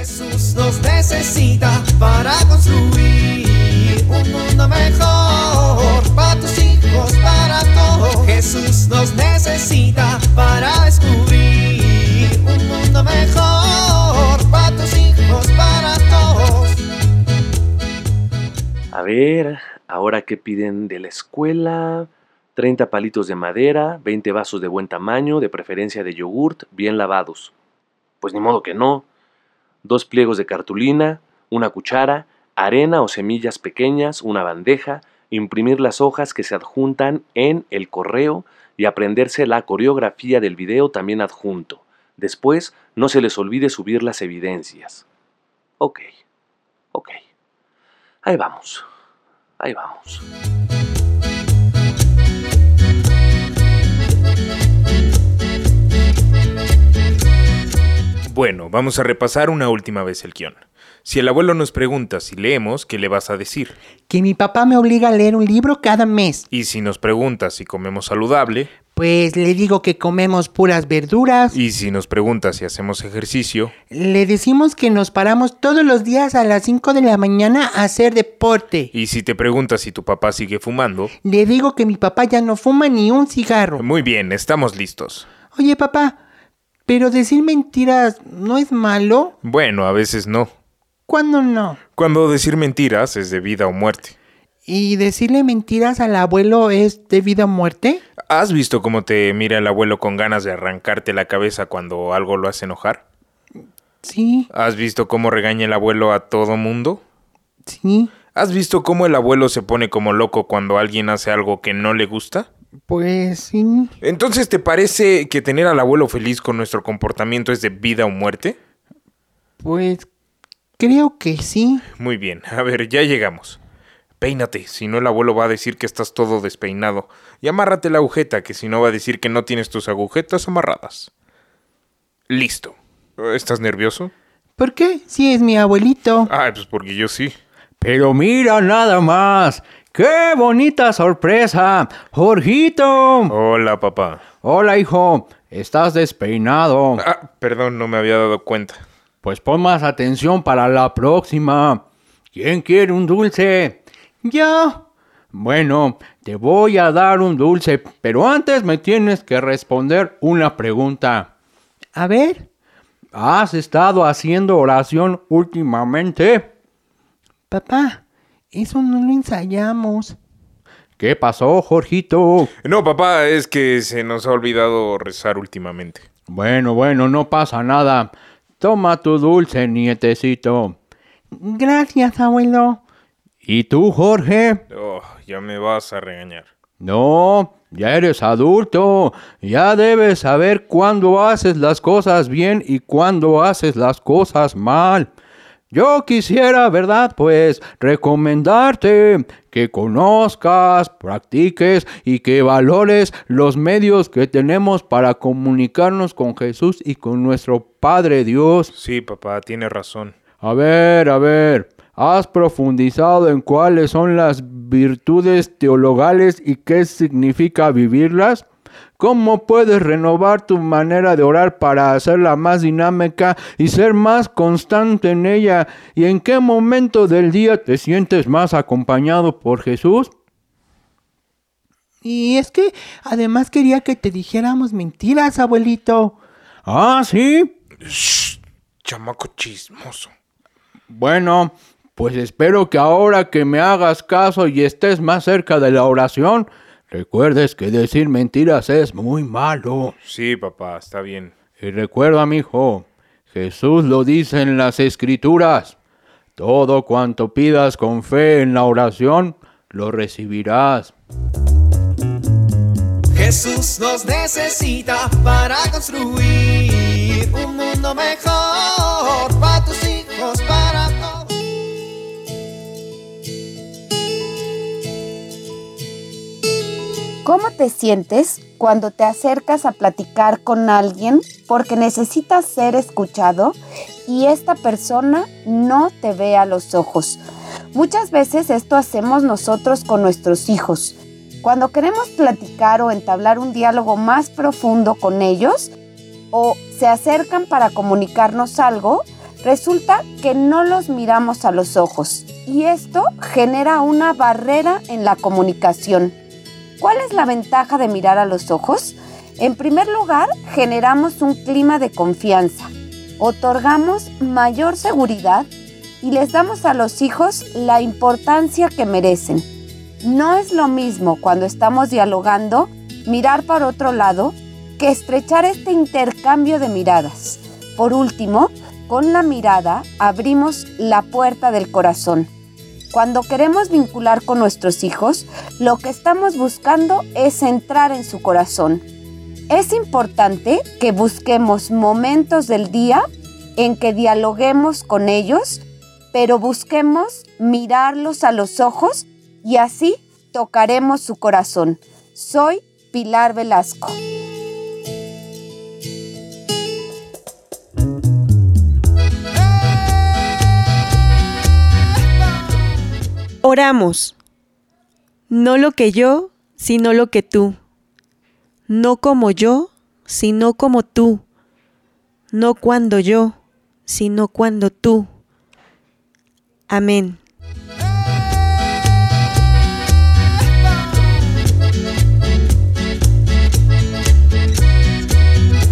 Jesús nos necesita para construir un mundo mejor para tus hijos, para todos. Jesús nos necesita para descubrir un mundo mejor para tus hijos, para todos. A ver, ahora qué piden de la escuela. 30 palitos de madera, 20 vasos de buen tamaño, de preferencia de yogurt, bien lavados. Pues ni modo que no. Dos pliegos de cartulina, una cuchara, arena o semillas pequeñas, una bandeja, imprimir las hojas que se adjuntan en el correo y aprenderse la coreografía del video también adjunto. Después, no se les olvide subir las evidencias. Ok, ok. Ahí vamos, ahí vamos. Bueno, vamos a repasar una última vez el guion. Si el abuelo nos pregunta si leemos, ¿qué le vas a decir? Que mi papá me obliga a leer un libro cada mes. Y si nos pregunta si comemos saludable, Pues le digo que comemos puras verduras. y si nos pregunta si hacemos ejercicio, Le decimos que nos paramos todos los días a las 5 de la mañana a hacer deporte. y si te pregunta si tu papá sigue fumando, Le digo que mi papá ya no fuma ni un cigarro. muy bien, estamos listos. Oye, papá, pero decir mentiras no es malo. Bueno, a veces no. ¿Cuándo no? Cuando decir mentiras es de vida o muerte. ¿Y decirle mentiras al abuelo es de vida o muerte? ¿Has visto cómo te mira el abuelo con ganas de arrancarte la cabeza cuando algo lo hace enojar? Sí, ¿Has visto cómo regaña el abuelo a todo mundo? sí. ¿Has visto cómo el abuelo se pone como loco cuando alguien hace algo que no le gusta? Pues sí. Entonces, ¿te parece que tener al abuelo feliz con nuestro comportamiento es de vida o muerte? Pues creo que sí. Muy bien, a ver, ya llegamos. Peínate, si no el abuelo va a decir que estás todo despeinado. Y amárrate la agujeta, que si no va a decir que no tienes tus agujetas amarradas. Listo. ¿Estás nervioso? ¿Por qué? Si es mi abuelito. Ah, pues porque yo sí. Pero mira nada más. ¡Qué bonita sorpresa! ¡Jorgito! Hola, papá. Hola, hijo. Estás despeinado. Ah, perdón, no me había dado cuenta. Pues pon más atención para la próxima. ¿Quién quiere un dulce? Yo. Bueno, te voy a dar un dulce, pero antes me tienes que responder una pregunta. A ver. ¿Has estado haciendo oración últimamente? Papá, eso no lo ensayamos. ¿Qué pasó, Jorgito? No, papá, es que se nos ha olvidado rezar últimamente. Bueno, bueno, no pasa nada. Toma tu dulce, nietecito. Gracias, abuelo. ¿Y tú, Jorge? Oh, ya me vas a regañar. No, ya eres adulto. Ya debes saber cuándo haces las cosas bien y cuándo haces las cosas mal. Yo quisiera, ¿verdad? Pues recomendarte que conozcas, practiques y que valores los medios que tenemos para comunicarnos con Jesús y con nuestro Padre Dios. Sí, papá, tiene razón. A ver, a ver, ¿has profundizado en cuáles son las virtudes teologales y qué significa vivirlas? ¿Cómo puedes renovar tu manera de orar para hacerla más dinámica y ser más constante en ella? ¿Y en qué momento del día te sientes más acompañado por Jesús? Y es que además quería que te dijéramos mentiras, abuelito. Ah, sí. Shh, chamaco chismoso. Bueno, pues espero que ahora que me hagas caso y estés más cerca de la oración, recuerdes que decir mentiras es muy malo. Sí, papá, está bien. Y recuerda, mi hijo, Jesús lo dice en las escrituras. Todo cuanto pidas con fe en la oración, lo recibirás. Jesús nos necesita para construir un mundo mejor ¿Cómo te sientes cuando te acercas a platicar con alguien porque necesitas ser escuchado y esta persona no te ve a los ojos? Muchas veces esto hacemos nosotros con nuestros hijos. Cuando queremos platicar o entablar un diálogo más profundo con ellos o se acercan para comunicarnos algo, Resulta que no los miramos a los ojos y esto genera una barrera en la comunicación. ¿Cuál es la ventaja de mirar a los ojos? En primer lugar, generamos un clima de confianza, otorgamos mayor seguridad y les damos a los hijos la importancia que merecen. No es lo mismo cuando estamos dialogando mirar para otro lado que estrechar este intercambio de miradas. Por último, con la mirada abrimos la puerta del corazón. Cuando queremos vincular con nuestros hijos, lo que estamos buscando es entrar en su corazón. Es importante que busquemos momentos del día en que dialoguemos con ellos, pero busquemos mirarlos a los ojos y así tocaremos su corazón. Soy Pilar Velasco. Oramos. No lo que yo, sino lo que tú. No como yo, sino como tú. No cuando yo, sino cuando tú. Amén.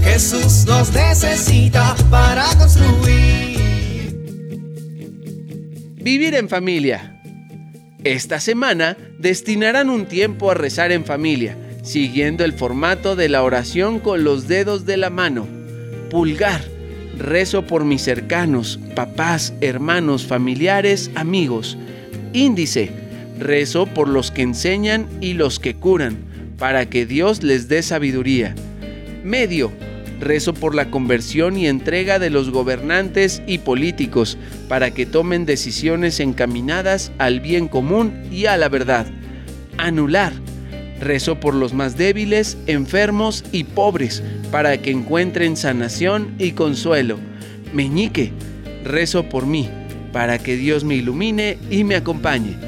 Jesús nos necesita para construir. Vivir en familia. Esta semana destinarán un tiempo a rezar en familia, siguiendo el formato de la oración con los dedos de la mano. Pulgar. Rezo por mis cercanos, papás, hermanos, familiares, amigos. Índice. Rezo por los que enseñan y los que curan, para que Dios les dé sabiduría. Medio Rezo por la conversión y entrega de los gobernantes y políticos para que tomen decisiones encaminadas al bien común y a la verdad. Anular. Rezo por los más débiles, enfermos y pobres para que encuentren sanación y consuelo. Meñique. Rezo por mí para que Dios me ilumine y me acompañe.